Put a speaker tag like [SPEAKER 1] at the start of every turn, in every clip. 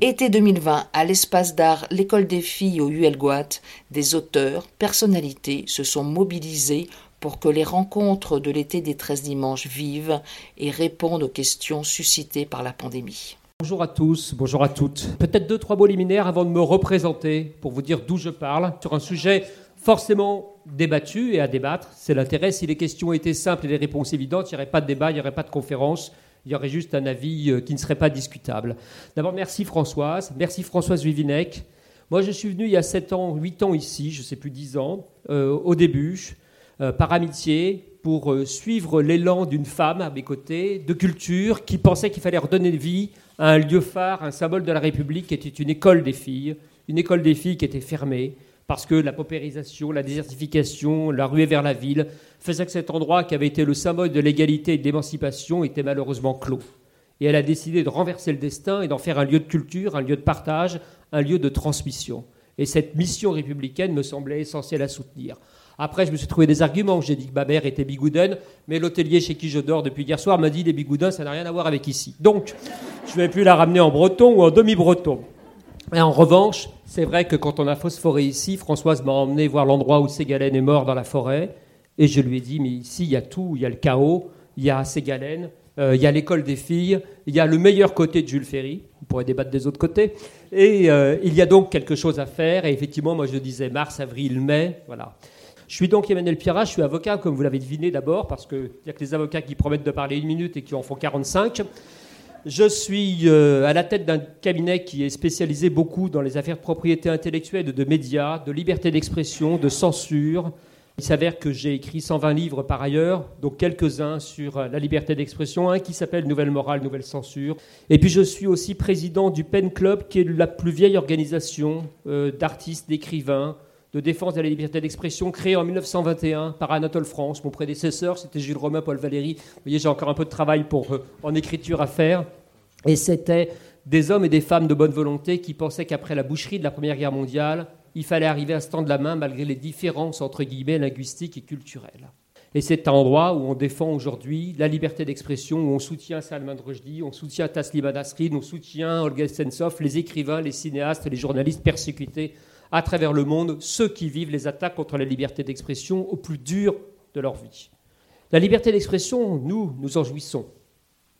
[SPEAKER 1] Été 2020, à l'espace d'art L'école des filles au ULGOAT, des auteurs, personnalités se sont mobilisés pour que les rencontres de l'été des 13 dimanches vivent et répondent aux questions suscitées par la pandémie.
[SPEAKER 2] Bonjour à tous, bonjour à toutes. Peut-être deux, trois mots liminaires avant de me représenter pour vous dire d'où je parle sur un sujet forcément débattu et à débattre. C'est l'intérêt. Si les questions étaient simples et les réponses évidentes, il n'y aurait pas de débat, il n'y aurait pas de conférence, il y aurait juste un avis euh, qui ne serait pas discutable. D'abord, merci Françoise, merci Françoise Vivinec. Moi, je suis venu il y a 7 ans, 8 ans ici, je ne sais plus 10 ans, euh, au début. Euh, par amitié pour suivre l'élan d'une femme à mes côtés, de culture, qui pensait qu'il fallait redonner vie à un lieu phare, un symbole de la République qui était une école des filles, une école des filles qui était fermée, parce que la paupérisation, la désertification, la ruée vers la ville faisaient que cet endroit qui avait été le symbole de l'égalité et de l'émancipation était malheureusement clos. Et elle a décidé de renverser le destin et d'en faire un lieu de culture, un lieu de partage, un lieu de transmission. Et cette mission républicaine me semblait essentielle à soutenir. Après, je me suis trouvé des arguments. J'ai dit que ma était bigouden, mais l'hôtelier chez qui je dors depuis hier soir m'a dit les bigoudins, ça n'a rien à voir avec ici. Donc, je ne vais plus la ramener en breton ou en demi-breton. Et en revanche, c'est vrai que quand on a phosphoré ici, Françoise m'a emmené voir l'endroit où Ségalène est mort dans la forêt. Et je lui ai dit, mais ici, il y a tout. Il y a le chaos, il y a Ségalène, euh, il y a l'école des filles, il y a le meilleur côté de Jules Ferry. On pourrait débattre des autres côtés. Et euh, il y a donc quelque chose à faire. Et effectivement, moi, je disais mars, avril, mai. Voilà. Je suis donc Emmanuel Pierrat, je suis avocat, comme vous l'avez deviné d'abord, parce qu'il n'y a que les avocats qui promettent de parler une minute et qui en font 45. Je suis euh, à la tête d'un cabinet qui est spécialisé beaucoup dans les affaires de propriété intellectuelle, de médias, de liberté d'expression, de censure. Il s'avère que j'ai écrit 120 livres par ailleurs, donc quelques-uns sur euh, la liberté d'expression, un qui s'appelle Nouvelle morale, nouvelle censure. Et puis je suis aussi président du Pen Club, qui est la plus vieille organisation euh, d'artistes, d'écrivains, de défense de la liberté d'expression créé en 1921 par Anatole France. Mon prédécesseur, c'était Jules Romain, Paul Valéry. Vous voyez, j'ai encore un peu de travail en écriture à faire. Et c'était des hommes et des femmes de bonne volonté qui pensaient qu'après la boucherie de la Première Guerre mondiale, il fallait arriver à se tendre la main malgré les différences entre guillemets linguistiques et culturelles. Et c'est un endroit où on défend aujourd'hui la liberté d'expression, où on soutient Salman Rushdie, on soutient Taslim Nasrin, on soutient Olga Sensov, les écrivains, les cinéastes, les journalistes persécutés à travers le monde ceux qui vivent les attaques contre la liberté d'expression au plus dur de leur vie. La liberté d'expression, nous, nous en jouissons,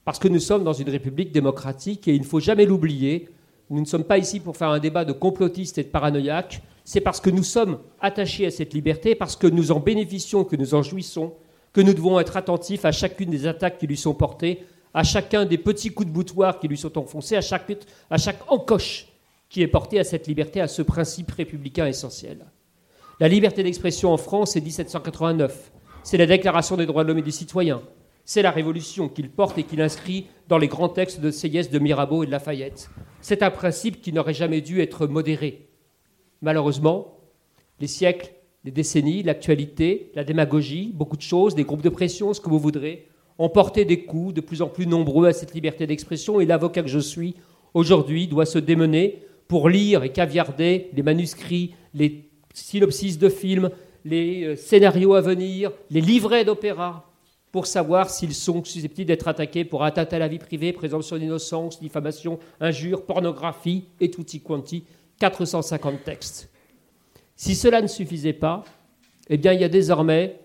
[SPEAKER 2] parce que nous sommes dans une république démocratique et il ne faut jamais l'oublier. Nous ne sommes pas ici pour faire un débat de complotistes et de paranoïaques, c'est parce que nous sommes attachés à cette liberté, parce que nous en bénéficions, que nous en jouissons, que nous devons être attentifs à chacune des attaques qui lui sont portées, à chacun des petits coups de boutoir qui lui sont enfoncés, à chaque, encoche qui est porté à cette liberté, à ce principe républicain essentiel. La liberté d'expression en France, c'est 1789. C'est la Déclaration des droits de l'homme et du citoyen. C'est la Révolution qu'il porte et qu'il inscrit dans les grands textes de Sieyès, de Mirabeau et de Lafayette. C'est un principe qui n'aurait jamais dû être modéré. Malheureusement, les siècles, les décennies, l'actualité, la démagogie, beaucoup de choses, des groupes de pression, ce que vous voudrez, ont porté des coups de plus en plus nombreux à cette liberté d'expression et l'avocat que je suis aujourd'hui doit se démener pour lire et caviarder les manuscrits, les synopsis de films, les euh, scénarios à venir, les livrets d'opéra, pour savoir s'ils sont susceptibles d'être attaqués pour atteinte à la vie privée, présomption d'innocence, diffamation, injure, pornographie et tutti quanti, 450 textes. Si cela ne suffisait pas, eh bien, il y a désormais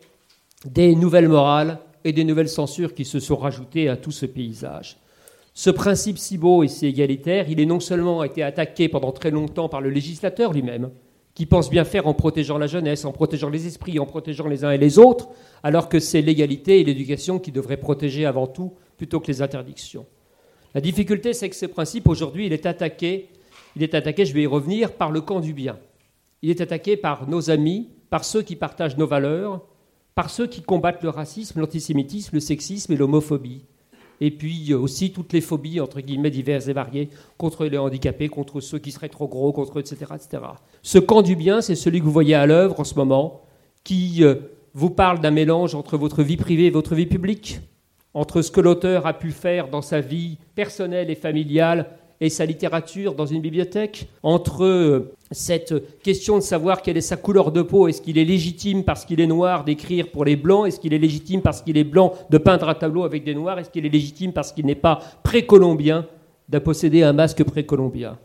[SPEAKER 2] des nouvelles morales et des nouvelles censures qui se sont rajoutées à tout ce paysage. Ce principe si beau et si égalitaire, il est non seulement été attaqué pendant très longtemps par le législateur lui-même, qui pense bien faire en protégeant la jeunesse, en protégeant les esprits, en protégeant les uns et les autres, alors que c'est l'égalité et l'éducation qui devraient protéger avant tout, plutôt que les interdictions. La difficulté, c'est que ce principe, aujourd'hui, il est attaqué, il est attaqué, je vais y revenir, par le camp du bien. Il est attaqué par nos amis, par ceux qui partagent nos valeurs, par ceux qui combattent le racisme, l'antisémitisme, le sexisme et l'homophobie et puis aussi toutes les phobies, entre guillemets, diverses et variées, contre les handicapés, contre ceux qui seraient trop gros, contre etc. etc. Ce camp du bien, c'est celui que vous voyez à l'œuvre en ce moment, qui euh, vous parle d'un mélange entre votre vie privée et votre vie publique, entre ce que l'auteur a pu faire dans sa vie personnelle et familiale et sa littérature dans une bibliothèque, entre euh, cette question de savoir quelle est sa couleur de peau, est-ce qu'il est légitime parce qu'il est noir d'écrire pour les blancs, est-ce qu'il est légitime parce qu'il est blanc de peindre un tableau avec des noirs, est-ce qu'il est légitime parce qu'il n'est pas précolombien de posséder un masque précolombien?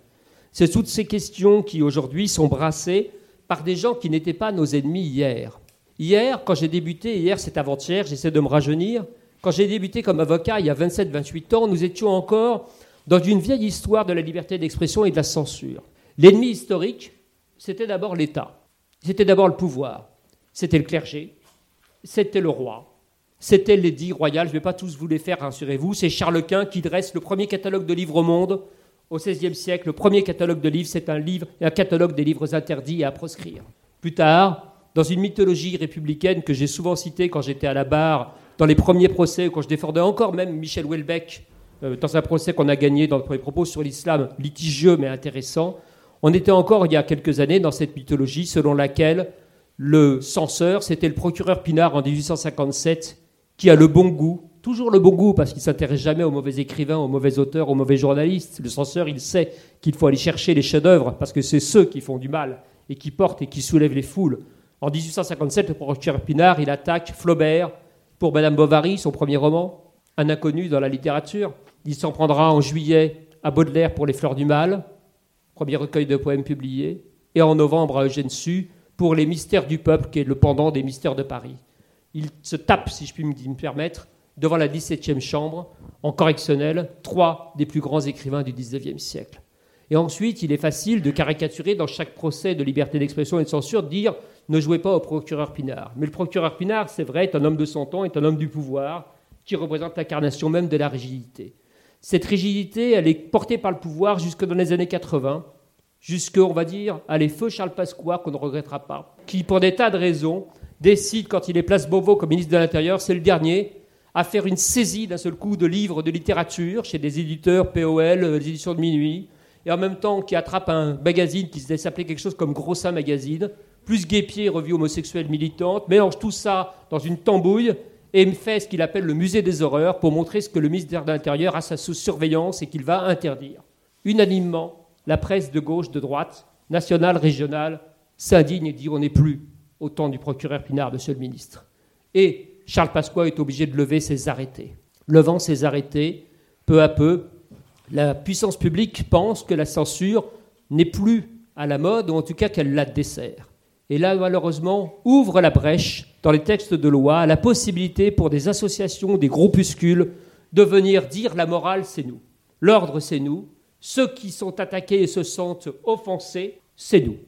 [SPEAKER 2] C'est toutes ces questions qui aujourd'hui sont brassées par des gens qui n'étaient pas nos ennemis hier. Hier, quand j'ai débuté, hier c'est avant-hier, j'essaie de me rajeunir, quand j'ai débuté comme avocat il y a 27-28 ans, nous étions encore dans une vieille histoire de la liberté d'expression et de la censure. L'ennemi historique, c'était d'abord l'État, c'était d'abord le pouvoir, c'était le clergé, c'était le roi, c'était l'édit royal. Je ne vais pas tous vous les faire, rassurez-vous. C'est Charles Quint qui dresse le premier catalogue de livres au monde au XVIe siècle. Le premier catalogue de livres, c'est un livre, un catalogue des livres interdits et à proscrire. Plus tard, dans une mythologie républicaine que j'ai souvent citée quand j'étais à la barre, dans les premiers procès, quand je défendais encore même Michel Houellebecq, euh, dans un procès qu'on a gagné dans le premier propos sur l'islam, litigieux mais intéressant, on était encore il y a quelques années dans cette mythologie selon laquelle le censeur, c'était le procureur Pinard en 1857, qui a le bon goût, toujours le bon goût, parce qu'il s'intéresse jamais aux mauvais écrivains, aux mauvais auteurs, aux mauvais journalistes. Le censeur, il sait qu'il faut aller chercher les chefs-d'œuvre, parce que c'est ceux qui font du mal et qui portent et qui soulèvent les foules. En 1857, le procureur Pinard, il attaque Flaubert pour Madame Bovary, son premier roman, un inconnu dans la littérature. Il s'en prendra en juillet à Baudelaire pour Les Fleurs du Mal, premier recueil de poèmes publié, et en novembre à Eugène Sue pour Les Mystères du Peuple, qui est le pendant des Mystères de Paris. Il se tape, si je puis me permettre, devant la 17e chambre, en correctionnel, trois des plus grands écrivains du 19e siècle. Et ensuite, il est facile de caricaturer dans chaque procès de liberté d'expression et de censure, dire ne jouez pas au procureur Pinard. Mais le procureur Pinard, c'est vrai, est un homme de son temps, est un homme du pouvoir, qui représente l'incarnation même de la rigidité. Cette rigidité, elle est portée par le pouvoir jusque dans les années 80, jusque, on va dire, à les feux Charles Pasqua, qu'on ne regrettera pas, qui, pour des tas de raisons, décide, quand il est place Beauvau comme ministre de l'Intérieur, c'est le dernier, à faire une saisie d'un seul coup de livres de littérature chez des éditeurs POL, euh, éditions de minuit, et en même temps qui attrape un magazine qui s'appelait quelque chose comme Grossin Magazine, plus Guépier, revue homosexuelle militante, mélange tout ça dans une tambouille et fait ce qu'il appelle le musée des horreurs pour montrer ce que le ministère de l'Intérieur a sa surveillance et qu'il va interdire. Unanimement, la presse de gauche, de droite, nationale, régionale, s'indigne et dit on n'est plus au temps du procureur Pinard, monsieur le ministre. Et Charles Pasqua est obligé de lever ses arrêtés. Levant ses arrêtés, peu à peu, la puissance publique pense que la censure n'est plus à la mode, ou en tout cas qu'elle la dessert. Et là, malheureusement, ouvre la brèche dans les textes de loi la possibilité pour des associations, des groupuscules, de venir dire la morale, c'est nous. L'ordre, c'est nous. Ceux qui sont attaqués et se sentent offensés, c'est nous.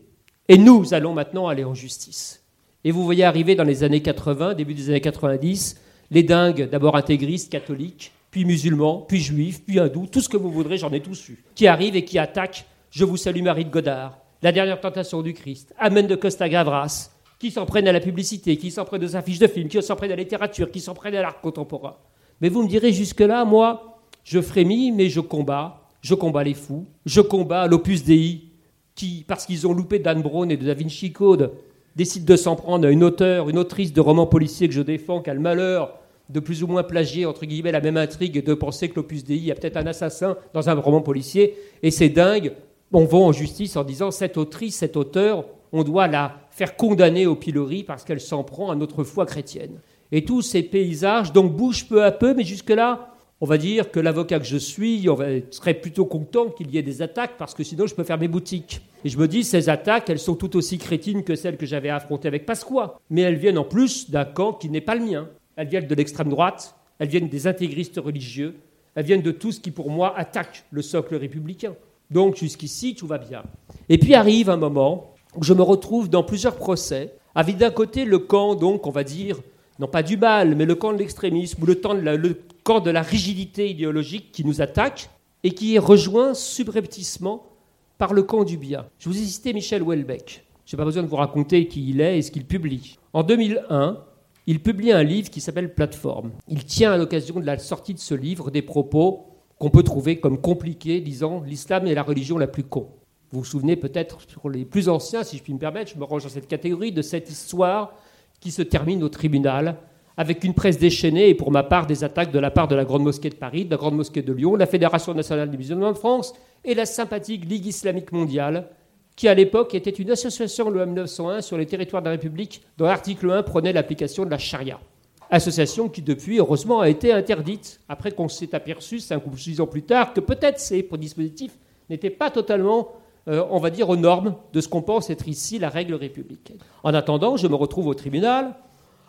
[SPEAKER 2] Et nous allons maintenant aller en justice. Et vous voyez arriver dans les années 80, début des années 90, les dingues, d'abord intégristes, catholiques, puis musulmans, puis juifs, puis hindous, tout ce que vous voudrez, j'en ai tous eu, qui arrivent et qui attaquent Je vous salue Marie de Godard, La dernière tentation du Christ, Amen de Costa Gavras, qui s'en prennent à la publicité, qui s'en prennent aux affiches de films, qui s'en prennent à la littérature, qui s'en prennent à l'art contemporain. Mais vous me direz jusque-là, moi, je frémis, mais je combats je combats les fous, je combats l'Opus Dei, qui, parce qu'ils ont loupé Dan Brown et de Da Vinci Code, décident de s'en prendre à une auteure, une autrice de romans policiers que je défends, qui a le malheur de plus ou moins plagier, entre guillemets, la même intrigue et de penser que l'Opus Dei a peut-être un assassin dans un roman policier. Et c'est dingue, on va en justice en disant cette autrice, cet auteur, on doit la faire condamner au pilori parce qu'elle s'en prend à notre foi chrétienne. Et tous ces paysages donc bougent peu à peu, mais jusque-là, on va dire que l'avocat que je suis on serait plutôt content qu'il y ait des attaques parce que sinon je peux faire mes boutiques. Et je me dis, ces attaques, elles sont tout aussi crétines que celles que j'avais affrontées avec Pasqua. Mais elles viennent en plus d'un camp qui n'est pas le mien. Elles viennent de l'extrême droite, elles viennent des intégristes religieux, elles viennent de tout ce qui pour moi attaque le socle républicain. Donc jusqu'ici, tout va bien. Et puis arrive un moment je me retrouve dans plusieurs procès, avec d'un côté le camp, donc on va dire, non pas du mal, mais le camp de l'extrémisme, ou le, camp de la rigidité idéologique qui nous attaque et qui est rejoint subrepticement par le camp du bien. Je vous ai cité Michel Houellebecq. Je n'ai pas besoin de vous raconter qui il est et ce qu'il publie. En 2001, il publie un livre qui s'appelle Plateforme. Il tient à l'occasion de la sortie de ce livre des propos qu'on peut trouver comme compliqués, disant l'islam est la religion la plus con. Vous vous souvenez peut-être, pour les plus anciens, si je puis me permettre, je me range dans cette catégorie, de cette histoire qui se termine au tribunal avec une presse déchaînée et pour ma part des attaques de la part de la Grande Mosquée de Paris, de la Grande Mosquée de Lyon, la Fédération nationale des musulmans de France et la sympathique Ligue islamique mondiale, qui à l'époque était une association loi 1901 sur les territoires de la République dont l'article 1 prenait l'application de la charia. Association qui, depuis, heureusement, a été interdite, après qu'on s'est aperçu, cinq ou six ans plus tard, que peut-être ces dispositifs n'étaient pas totalement, euh, on va dire, aux normes de ce qu'on pense être ici la règle républicaine. En attendant, je me retrouve au tribunal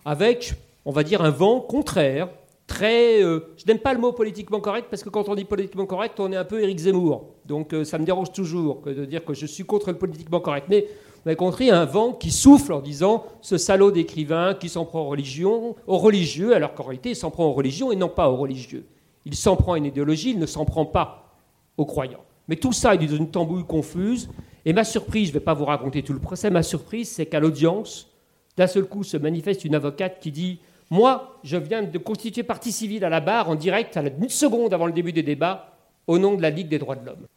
[SPEAKER 2] avec, on va dire, un vent contraire, très... Euh, je n'aime pas le mot politiquement correct, parce que quand on dit politiquement correct, on est un peu Éric Zemmour. Donc euh, ça me dérange toujours de dire que je suis contre le politiquement correct. Mais vous avez compris, un vent qui souffle en disant ce salaud d'écrivain qui s'en prend aux, religions, aux religieux, alors qu'en réalité, il s'en prend aux religions et non pas aux religieux. Il s'en prend à une idéologie, il ne s'en prend pas aux croyants. Mais tout ça est dans une tambouille confuse. Et ma surprise, je ne vais pas vous raconter tout le procès, ma surprise, c'est qu'à l'audience, d'un seul coup se manifeste une avocate qui dit Moi, je viens de constituer partie civile à la barre en direct, à une seconde avant le début des débats, au nom de la Ligue des droits de l'homme.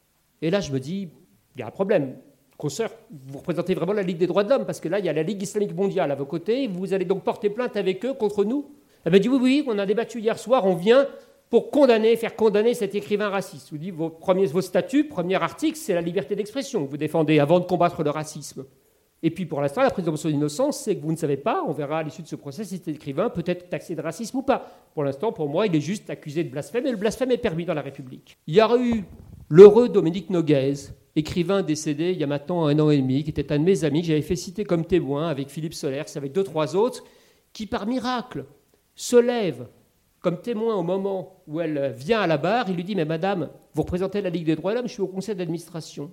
[SPEAKER 2] Et là, je me dis Il y a un problème consoeur, vous représentez vraiment la Ligue des droits de l'homme, parce que là, il y a la Ligue islamique mondiale à vos côtés, vous allez donc porter plainte avec eux contre nous? Elle m'a dit, oui, oui, on a débattu hier soir, on vient pour condamner, faire condamner cet écrivain raciste. Vous dites, vos, premiers, vos statuts, premier article, c'est la liberté d'expression que vous défendez avant de combattre le racisme. Et puis pour l'instant, la présomption d'innocence, c'est que vous ne savez pas, on verra à l'issue de ce procès si cet écrivain peut être taxé de racisme ou pas. Pour l'instant, pour moi, il est juste accusé de blasphème, et le blasphème est permis dans la République. Il y a eu l'heureux Dominique Noguez, écrivain décédé il y a maintenant un an et demi, qui était un de mes amis, que j'avais fait citer comme témoin avec Philippe Solers, avec deux, trois autres, qui par miracle se lève comme témoin au moment où elle vient à la barre. Il lui dit Mais madame, vous représentez la Ligue des droits de l'homme, je suis au conseil d'administration.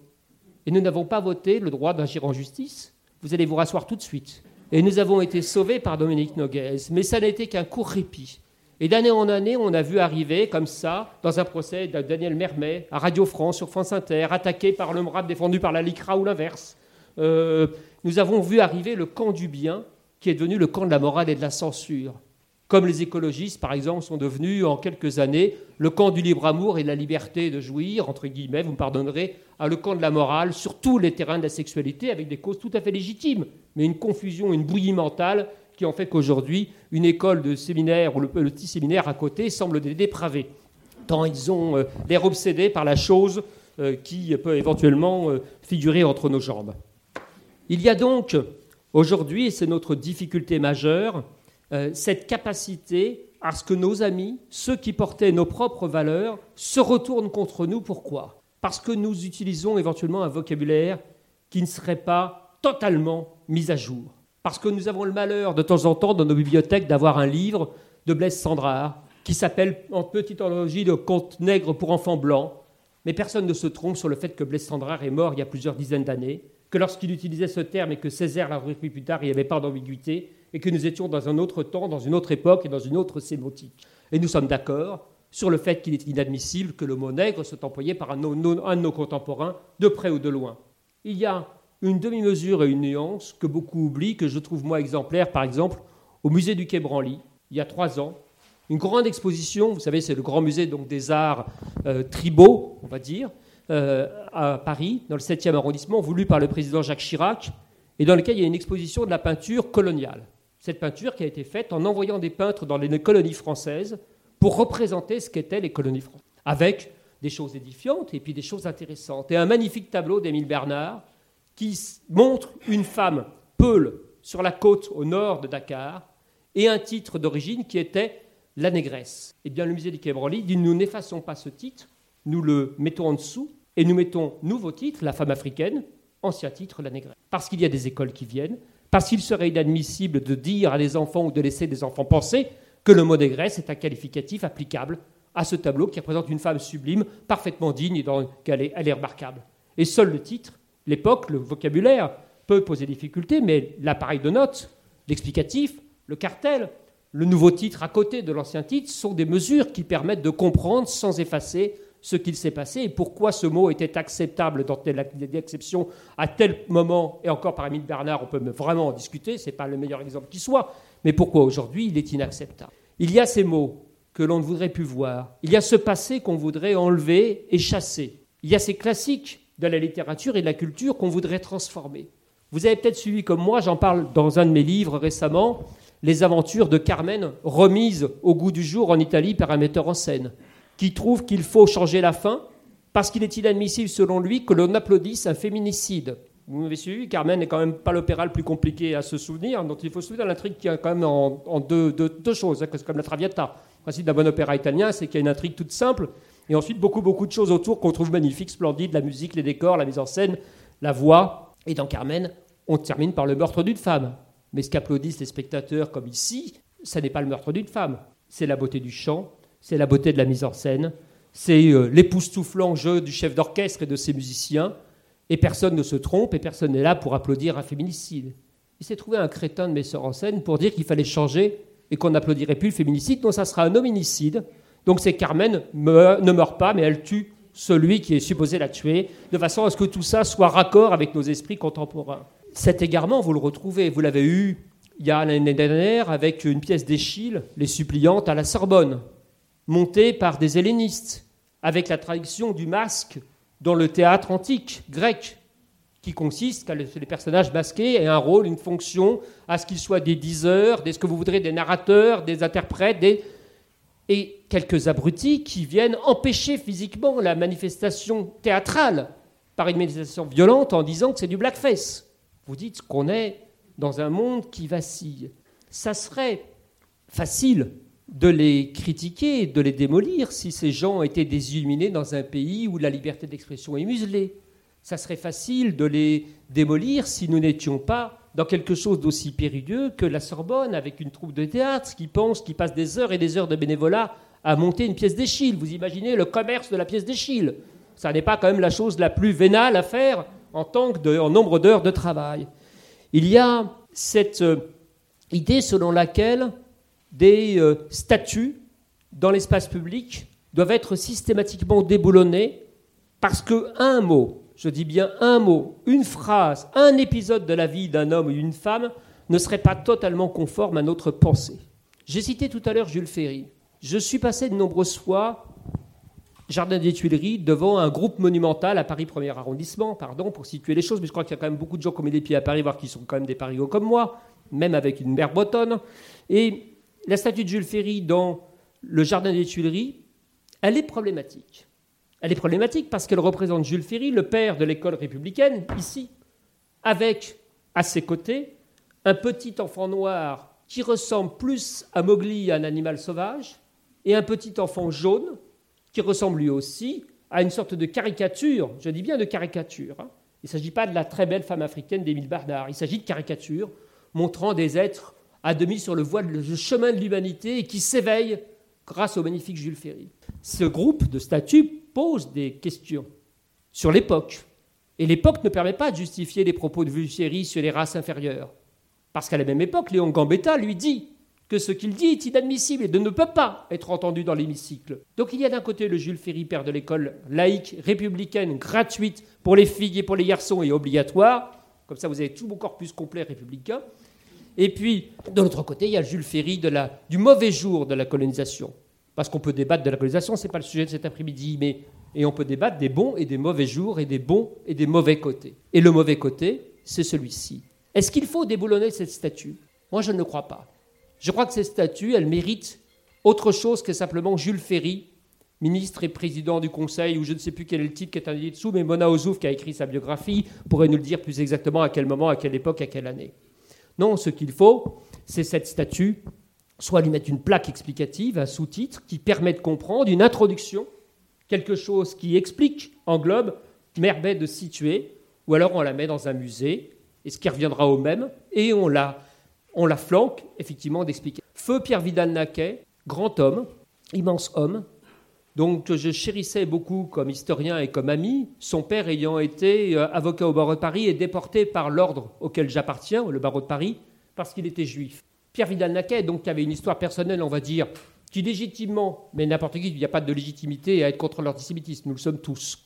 [SPEAKER 2] Et nous n'avons pas voté le droit d'agir en justice. Vous allez vous rasseoir tout de suite. Et nous avons été sauvés par Dominique Noguez. Mais ça n'a été qu'un court répit. Et d'année en année, on a vu arriver comme ça, dans un procès de Daniel Mermet, à Radio France, sur France Inter, attaqué par le MRAP, défendu par la LICRA ou l'inverse. Euh, nous avons vu arriver le camp du bien, qui est devenu le camp de la morale et de la censure. Comme les écologistes, par exemple, sont devenus en quelques années le camp du libre amour et de la liberté de jouir, entre guillemets, vous me pardonnerez, à le camp de la morale sur tous les terrains de la sexualité, avec des causes tout à fait légitimes, mais une confusion, une bouillie mentale qui en fait qu'aujourd'hui, une école de séminaire ou le, petit séminaire à côté semble des dépravés, tant ils ont euh, l'air obsédés par la chose euh, qui peut éventuellement euh, figurer entre nos jambes. Il y a donc aujourd'hui, et c'est notre difficulté majeure, cette capacité à ce que nos amis, ceux qui portaient nos propres valeurs, se retournent contre nous. Pourquoi? Parce que nous utilisons éventuellement un vocabulaire qui ne serait pas totalement mis à jour parce que nous avons le malheur de temps en temps dans nos bibliothèques d'avoir un livre de Blaise Sandrard qui s'appelle en petite analogie de conte nègre pour enfants blancs. Mais personne ne se trompe sur le fait que Blaise Sandrard est mort il y a plusieurs dizaines d'années, que lorsqu'il utilisait ce terme et que Césaire l'a repris plus tard, il n'y avait pas d'ambiguïté, et que nous étions dans un autre temps, dans une autre époque et dans une autre sémotique. Et nous sommes d'accord sur le fait qu'il est inadmissible que le mot nègre soit employé par un, de nos contemporains, de près ou de loin. Il y a une demi-mesure et une nuance que beaucoup oublient, que je trouve moi exemplaire, par exemple, au musée du Quai Branly, il y a trois ans. Une grande exposition, vous savez, c'est le grand musée des arts euh, tribaux, on va dire, euh, à Paris, dans le 7e arrondissement, voulu par le président Jacques Chirac, et dans lequel il y a une exposition de la peinture coloniale. Cette peinture qui a été faite en envoyant des peintres dans les colonies françaises pour représenter ce qu'étaient les colonies françaises, avec des choses édifiantes et puis des choses intéressantes. Et un magnifique tableau d'Émile Bernard, qui montre une femme peule sur la côte au nord de Dakar et un titre d'origine qui était La négresse. Eh bien, le musée du Quai dit nous n'effaçons pas ce titre, nous le mettons en dessous et nous mettons nouveau titre, La femme africaine, ancien titre, La négresse. Parce qu'il y a des écoles qui viennent, parce qu'il serait inadmissible de dire à des enfants ou de laisser des enfants penser que le mot négresse est un qualificatif applicable à ce tableau qui représente une femme sublime, parfaitement digne et dans elle est remarquable. Et seul le titre l'époque, le vocabulaire peut poser des difficultés, mais l'appareil de notes, l'explicatif, le cartel, le nouveau titre à côté de l'ancien titre sont des mesures qui permettent de comprendre sans effacer ce qu'il s'est passé et pourquoi ce mot était acceptable dans telle exception à tel moment, et encore par Émile Bernard, on peut vraiment en discuter, ce n'est pas le meilleur exemple qui soit, mais pourquoi aujourd'hui il est inacceptable? Il y a ces mots que l'on ne voudrait plus voir, il y a ce passé qu'on voudrait enlever et chasser, il y a ces classiques de la littérature et de la culture qu'on voudrait transformer. Vous avez peut-être suivi comme moi, j'en parle dans un de mes livres récemment, les aventures de Carmen remises au goût du jour en Italie par un metteur en scène, qui trouve qu'il faut changer la fin parce qu'il est inadmissible selon lui que l'on applaudisse un féminicide. Vous m'avez suivi Carmen n'est quand même pas l'opéra le plus compliqué à se souvenir, donc il faut se souvenir l'intrigue qui a quand même en, deux, choses, hein, comme la Traviata. Le principe d'un bon opéra italien, c'est qu'il y a une intrigue toute simple, et ensuite beaucoup, beaucoup de choses autour qu'on trouve magnifiques, splendides, la musique, les décors, la mise en scène, la voix. Et dans Carmen, on termine par le meurtre d'une femme. Mais ce qu'applaudissent les spectateurs, comme ici, ça n'est pas le meurtre d'une femme, c'est la beauté du chant, c'est la beauté de la mise en scène, c'est euh, l'époustouflant jeu du chef d'orchestre et de ses musiciens, et personne ne se trompe, et personne n'est là pour applaudir un féminicide. Il s'est trouvé un crétin de metteur en scène pour dire qu'il fallait changer et qu'on n'applaudirait plus le féminicide, non, ça sera un hominicide. Donc c'est Carmen ne meurt pas, mais elle tue celui qui est supposé la tuer, de façon à ce que tout ça soit raccord avec nos esprits contemporains. Cet égarement, vous le retrouvez, vous l'avez eu il y a l'année dernière avec une pièce d'Échille, Les suppliantes à la Sorbonne, montée par des hellénistes, avec la traduction du masque dans le théâtre antique grec, qui consiste à les personnages masqués aient un rôle, une fonction, à ce qu'ils soient des diseurs, des ce que vous voudrez, des narrateurs, des interprètes, et quelques abrutis qui viennent empêcher physiquement la manifestation théâtrale par une manifestation violente en disant que c'est du blackface. Vous dites qu'on est dans un monde qui vacille. Ça serait facile de les critiquer, de les démolir si ces gens étaient désilluminés dans un pays où la liberté d'expression est muselée. Ça serait facile de les démolir si nous n'étions pas dans quelque chose d'aussi périlleux que la Sorbonne, avec une troupe de théâtre qui pense, qui passe des heures et des heures de bénévolat à monter une pièce d'Échille. Vous imaginez le commerce de la pièce d'Échille. Ça n'est pas quand même la chose la plus vénale à faire en, tant que en nombre d'heures de travail. Il y a cette euh, idée selon laquelle des euh, statuts dans l'espace public doivent être systématiquement déboulonnés parce que un mot, je dis bien un mot, une phrase, un épisode de la vie d'un homme ou d'une femme ne serait pas totalement conforme à notre pensée. J'ai cité tout à l'heure Jules Ferry. Je suis passé de nombreuses fois Jardin des Tuileries devant un groupe monumental à Paris 1er arrondissement, pardon, pour situer les choses, mais je crois qu'il y a quand même beaucoup de gens qui ont mis les pieds à Paris, voire qui sont quand même des Parigots comme moi, même avec une mère bretonne. Et la statue de Jules Ferry dans le Jardin des Tuileries, elle est problématique. Elle est problématique parce qu'elle représente Jules Ferry, le père de l'école républicaine, ici, avec à ses côtés un petit enfant noir qui ressemble plus à Mowgli, un animal sauvage, et un petit enfant jaune qui ressemble lui aussi à une sorte de caricature, je dis bien de caricature. Hein. Il ne s'agit pas de la très belle femme africaine d'Émile Bardard, il s'agit de caricature montrant des êtres à demi sur le le chemin de l'humanité et qui s'éveille grâce au magnifique Jules Ferry. Ce groupe de statues pose des questions sur l'époque. Et l'époque ne permet pas de justifier les propos de Jules Ferry sur les races inférieures. Parce qu'à la même époque, Léon Gambetta lui dit que ce qu'il dit est inadmissible et ne peut pas être entendu dans l'hémicycle. Donc il y a d'un côté le Jules Ferry, père de l'école laïque, républicaine, gratuite pour les filles et pour les garçons et obligatoire. Comme ça, vous avez tout mon corpus complet républicain. Et puis, de l'autre côté, il y a Jules Ferry du mauvais jour de la colonisation. Parce qu'on peut débattre de la colonisation, ce n'est pas le sujet de cet après-midi, mais on peut débattre des bons et des mauvais jours et des bons et des mauvais côtés. Et le mauvais côté, c'est celui-ci. Est-ce qu'il faut déboulonner cette statue? Moi, je ne le crois pas. Je crois que cette statue, elle mérite autre chose que simplement Jules Ferry, ministre et président du Conseil, ou je ne sais plus quel est le titre qui est indiqué dessous, mais Mona Ozouf, qui a écrit sa biographie, pourrait nous le dire plus exactement à quel moment, à quelle époque, à quelle année. Non, ce qu'il faut, c'est cette statue, soit lui mettre une plaque explicative, un sous-titre qui permet de comprendre, une introduction, quelque chose qui explique, englobe, merveille de situer, ou alors on la met dans un musée, et ce qui reviendra au même, et on la, on la flanque, effectivement, d'expliquer. Feu Pierre Vidal-Naquet, grand homme, immense homme, donc je chérissais beaucoup comme historien et comme ami, son père ayant été euh, avocat au barreau de Paris et déporté par l'ordre auquel j'appartiens, le barreau de Paris, parce qu'il était juif. Pierre Vidal-Naquet, donc, avait une histoire personnelle, on va dire, qui légitimement, mais n'importe qui, il n'y a pas de légitimité à être contre l'antisémitisme, nous le sommes tous.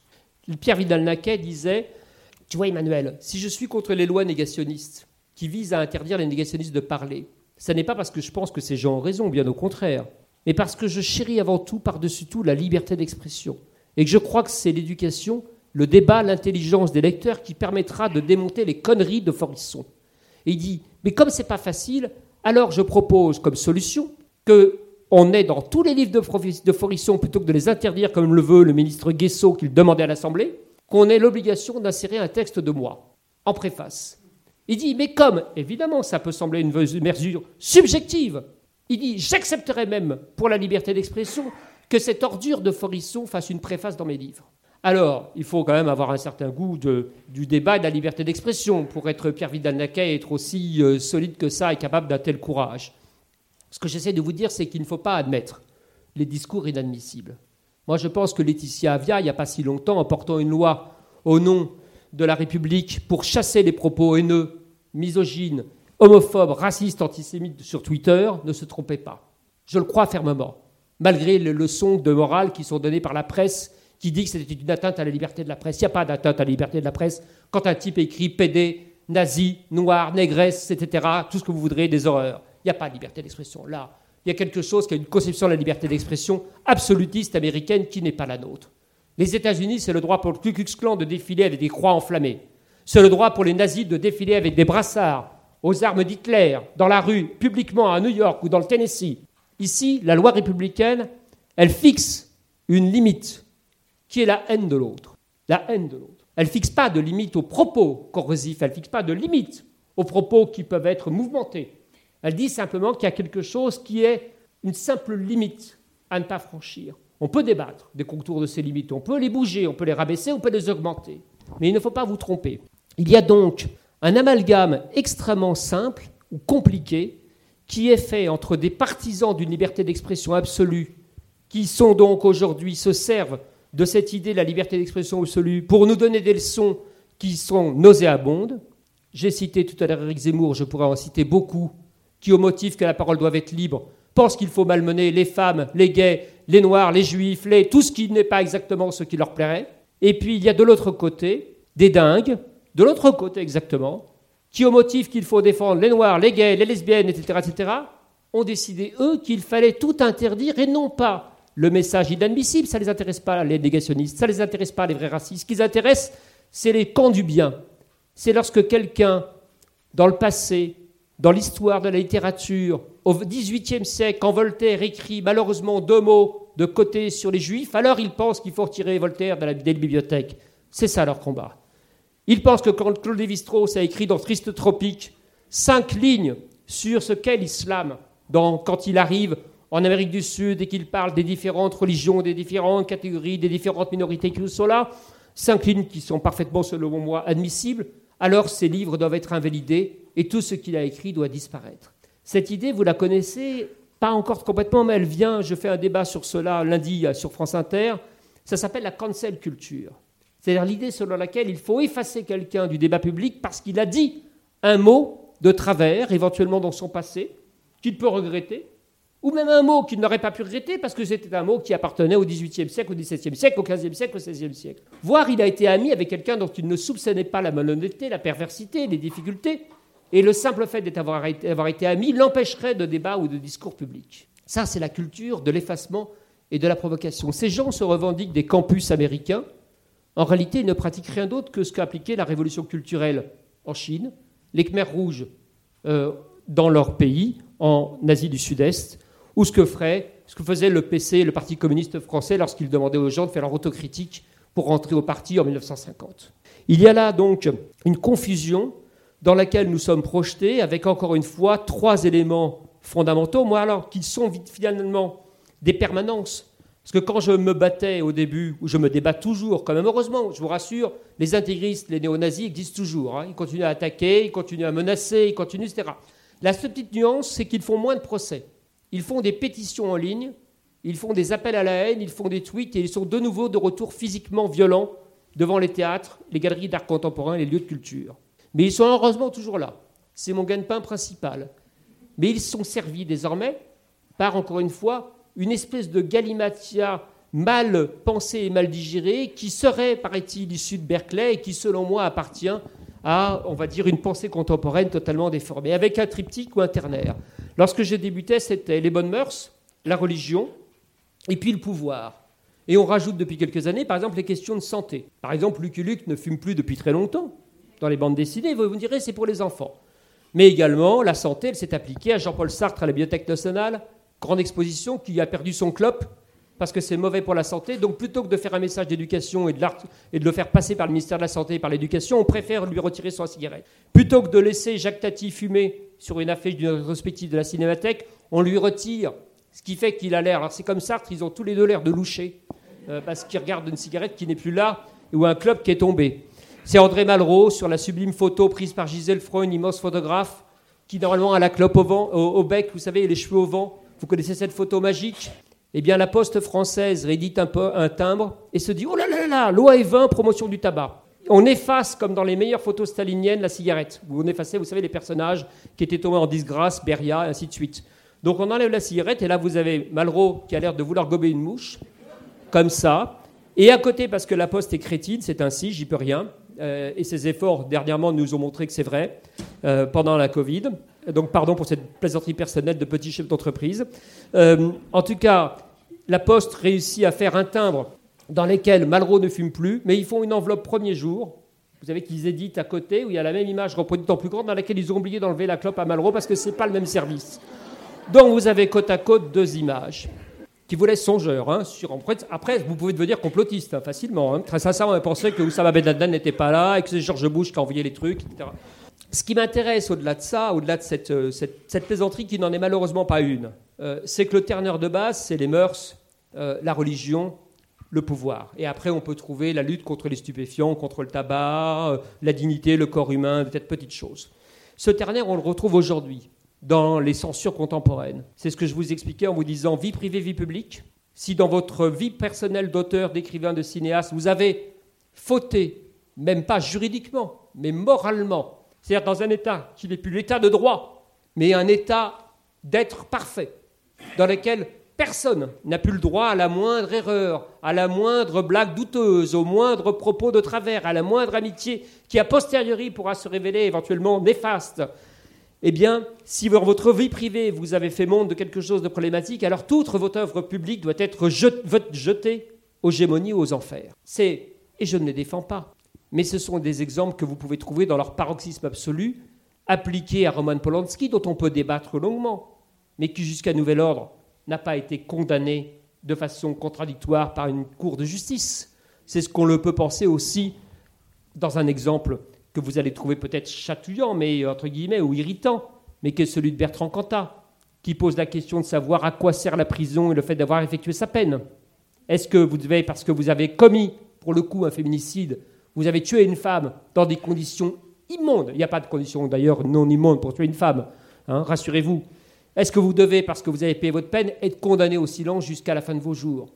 [SPEAKER 2] Pierre Vidal-Naquet disait Tu vois, Emmanuel, si je suis contre les lois négationnistes qui visent à interdire les négationnistes de parler, ce n'est pas parce que je pense que ces gens ont raison, bien au contraire mais parce que je chéris avant tout, par-dessus tout, la liberté d'expression. Et que je crois que c'est l'éducation, le débat, l'intelligence des lecteurs qui permettra de démonter les conneries de Forisson. Il dit, mais comme c'est pas facile, alors je propose comme solution que on ait dans tous les livres de, Forisson, plutôt que de les interdire comme le veut le ministre Guessot qu'il demandait à l'Assemblée, qu'on ait l'obligation d'insérer un texte de moi. en préface. Il dit, mais comme, évidemment, ça peut sembler une mesure subjective, il dit, j'accepterais même, pour la liberté d'expression, que cette ordure de Forisson fasse une préface dans mes livres. Alors, il faut quand même avoir un certain goût du débat et de la liberté d'expression pour être Pierre Vidal-Naquet et être aussi euh, solide que ça et capable d'un tel courage. Ce que j'essaie de vous dire, c'est qu'il ne faut pas admettre les discours inadmissibles. Moi, je pense que Laetitia Avia, il n'y a pas si longtemps, en portant une loi au nom de la République pour chasser les propos haineux, misogynes, homophobes, racistes, antisémites sur Twitter, ne se trompait pas. Je le crois fermement, malgré les leçons de morale qui sont données par la presse qui dit que c'était une atteinte à la liberté de la presse. Il n'y a pas d'atteinte à la liberté de la presse quand un type écrit PD, nazi, noir, négresse, etc., tout ce que vous voudrez, des horreurs. Il n'y a pas de liberté d'expression. Là, il y a quelque chose qui a une conception de la liberté d'expression absolutiste américaine qui n'est pas la nôtre. Les États-Unis, c'est le droit pour le Ku Klux Klan de défiler avec des croix enflammées. C'est le droit pour les nazis de défiler avec des brassards aux armes d'Hitler dans la rue, publiquement à New York ou dans le Tennessee. Ici, la loi républicaine, elle fixe une limite qui est la haine de l'autre. La haine de l'autre. Elle ne fixe pas de limite aux propos corrosifs, elle ne fixe pas de limite aux propos qui peuvent être mouvementés. Elle dit simplement qu'il y a quelque chose qui est une simple limite à ne pas franchir. On peut débattre des contours de ces limites, on peut les bouger, on peut les rabaisser, on peut les augmenter. Mais il ne faut pas vous tromper. Il y a donc un amalgame extrêmement simple ou compliqué qui est fait entre des partisans d'une liberté d'expression absolue, qui sont donc aujourd'hui, se servent de cette idée de la liberté d'expression absolue pour nous donner des leçons qui sont nauséabondes. J'ai cité tout à l'heure Eric Zemmour, je pourrais en citer beaucoup, qui, au motif que la parole doit être libre, pensent qu'il faut malmener les femmes, les gays, les noirs, les juifs, les... tout ce qui n'est pas exactement ce qui leur plairait. Et puis il y a de l'autre côté des dingues, de l'autre côté exactement, qui, au motif qu'il faut défendre les noirs, les gays, les lesbiennes, etc., etc., ont décidé, eux, qu'il fallait tout interdire et non pas le message inadmissible, ça ne les intéresse pas les négationnistes, ça ne les intéresse pas les vrais racistes. Ce qui les intéresse, c'est les camps du bien. C'est lorsque quelqu'un, dans le passé, dans l'histoire de la littérature, au XVIIIe siècle, quand Voltaire écrit malheureusement deux mots de côté sur les juifs, alors ils pensent qu'il faut retirer Voltaire de la, bibliothèque. C'est ça leur combat. Ils pensent que quand Claude Lévi-Strauss a écrit dans Triste Tropique cinq lignes sur ce qu'est l'islam, quand il arrive en Amérique du Sud et qu'il parle des différentes religions, des différentes catégories, des différentes minorités qui sont là, cinq lignes qui sont parfaitement, selon moi, admissibles, alors ces livres doivent être invalidés et tout ce qu'il a écrit doit disparaître. Cette idée, vous la connaissez, pas encore complètement, mais elle vient, je fais un débat sur cela lundi sur France Inter, ça s'appelle la cancel culture. C'est-à-dire l'idée selon laquelle il faut effacer quelqu'un du débat public parce qu'il a dit un mot de travers, éventuellement dans son passé, qu'il peut regretter, ou même un mot qu'il n'aurait pas pu regretter parce que c'était un mot qui appartenait au XVIIIe siècle, au XVIIe siècle, au XVe siècle, au XVIe siècle. Voire il a été ami avec quelqu'un dont il ne soupçonnait pas la malhonnêteté, la perversité, les difficultés, et le simple fait d'avoir été, ami l'empêcherait de débat ou de discours public. Ça, c'est la culture de l'effacement et de la provocation. Ces gens se revendiquent des campus américains. En réalité, ils ne pratiquent rien d'autre que ce qu'a appliqué la révolution culturelle en Chine, les Khmers rouges euh, dans leur pays, en Asie du Sud-Est, ou ce que faisait le PC, le Parti communiste français, lorsqu'il demandait aux gens de faire leur autocritique pour rentrer au parti en 1950. Il y a là donc une confusion dans laquelle nous sommes projetés avec encore une fois trois éléments fondamentaux, moi alors qu'ils sont finalement des permanences. Parce que quand je me battais au début, ou je me débat toujours, quand même heureusement, je vous rassure, les intégristes, les néo-nazis existent toujours. Hein. Ils continuent à attaquer, ils continuent à menacer, ils continuent, etc. La seule petite nuance, c'est qu'ils font moins de procès. Ils font des pétitions en ligne, ils font des appels à la haine, ils font des tweets et ils sont de nouveau de retour physiquement violents devant les théâtres, les galeries d'art contemporain, les lieux de culture. Mais ils sont heureusement toujours là. C'est mon gagne-pain principal. Mais ils sont servis désormais par, encore une fois, une espèce de galimatia mal pensée et mal digérée qui serait, paraît-il, issue de Berkeley et qui, selon moi, appartient à, on va dire, une pensée contemporaine totalement déformée, avec un triptyque ou un ternaire. Lorsque j'ai débuté, c'était les bonnes mœurs, la religion, et puis le pouvoir. Et on rajoute depuis quelques années, par exemple, les questions de santé. Par exemple, Lucky Luke ne fume plus depuis très longtemps dans les bandes dessinées. Vous me direz, c'est pour les enfants. Mais également, la santé, elle s'est appliquée à Jean-Paul Sartre à la Bibliothèque nationale, grande exposition qui a perdu son clope parce que c'est mauvais pour la santé. Donc plutôt que de faire un message d'éducation et, et, de le faire passer par le ministère de la Santé et par l'éducation, on préfère lui retirer son cigarette. Plutôt que de laisser Jacques Tati fumer sur une affiche d'une rétrospective de la Cinémathèque, on lui retire, ce qui fait qu'il a l'air. Alors c'est comme Sartre, ils ont tous les deux l'air de loucher, euh, parce qu'ils regardent une cigarette qui n'est plus là, ou un club qui est tombé. C'est André Malraux sur la sublime photo prise par Gisèle Freund, immense photographe, qui normalement a la clope au, vent, au bec, vous savez, et les cheveux au vent. Vous connaissez cette photo magique? Eh bien, la Poste française rédite un, peu, un timbre et se dit Oh là là là, loi et 20, promotion du tabac. On efface, comme dans les meilleures photos staliniennes, la cigarette. Vous effacez, vous savez, les personnages qui étaient tombés en disgrâce, Beria, et ainsi de suite. Donc on enlève la cigarette, et là vous avez Malraux qui a l'air de vouloir gober une mouche, comme ça. Et à côté, parce que la Poste est crétine, c'est ainsi, j'y peux rien. Euh, et ses efforts dernièrement nous ont montré que c'est vrai euh, pendant la Covid. Donc pardon pour cette plaisanterie personnelle de petit chef d'entreprise. Euh, en tout cas, la Poste réussit à faire un timbre dans lequel Malraux ne fume plus, mais ils font une enveloppe premier jour. Vous savez qu'ils éditent à côté, où il y a la même image reproduite en plus grande, dans laquelle ils ont oublié d'enlever la clope à Malraux parce que ce n'est pas le même service. Donc vous avez côte à côte deux images qui vous laissent songeur. Hein, après, vous pouvez devenir complotiste hein, facilement. Hein. Très sincèrement, on pensait que Oussama Ben Laden n'était pas là et que c'est George Bush qui a envoyé les trucs, etc. Ce qui m'intéresse au-delà de ça, au-delà de cette, euh, plaisanterie qui n'en est malheureusement pas une, euh, c'est que le terneur de base, c'est les mœurs, euh, la religion, le pouvoir. Et après, on peut trouver la lutte contre les stupéfiants, contre le tabac, la dignité, le corps humain, peut-être petites choses. Ce ternaire, on le retrouve aujourd'hui dans les censures contemporaines. C'est ce que je vous expliquais en vous disant vie privée, vie publique. Si dans votre vie personnelle d'auteur, d'écrivain, de cinéaste, vous avez fauté, même pas juridiquement, mais moralement, c'est-à-dire dans un État qui n'est plus l'État de droit, mais un État d'être parfait, dans lequel personne n'a plus le droit à la moindre erreur, à la moindre blague douteuse, au moindre propos de travers, à la moindre amitié qui a posteriori pourra se révéler éventuellement néfaste. Eh bien, si dans votre vie privée vous avez fait monde de quelque chose de problématique, alors toute votre œuvre publique doit être jetée aux gémonies, aux enfers. C'est, et je ne les défends pas, mais ce sont des exemples que vous pouvez trouver dans leur paroxysme absolu, appliqués à Roman Polanski, dont on peut débattre longuement, mais qui, jusqu'à nouvel ordre, n'a pas été condamné de façon contradictoire par une cour de justice. C'est ce qu'on peut penser aussi dans un exemple que vous allez trouver peut-être chatouillant, mais entre guillemets, ou irritant, mais qui est celui de Bertrand Cantat, qui pose la question de savoir à quoi sert la prison et le fait d'avoir effectué sa peine. Est-ce que vous devez, parce que vous avez commis, pour le coup, un féminicide, vous avez tué une femme dans des conditions immondes. Il n'y a pas de conditions d'ailleurs non immondes pour tuer une femme, hein, rassurez-vous. Est-ce que vous devez, parce que vous avez payé votre peine, être condamné au silence jusqu'à la fin de vos jours?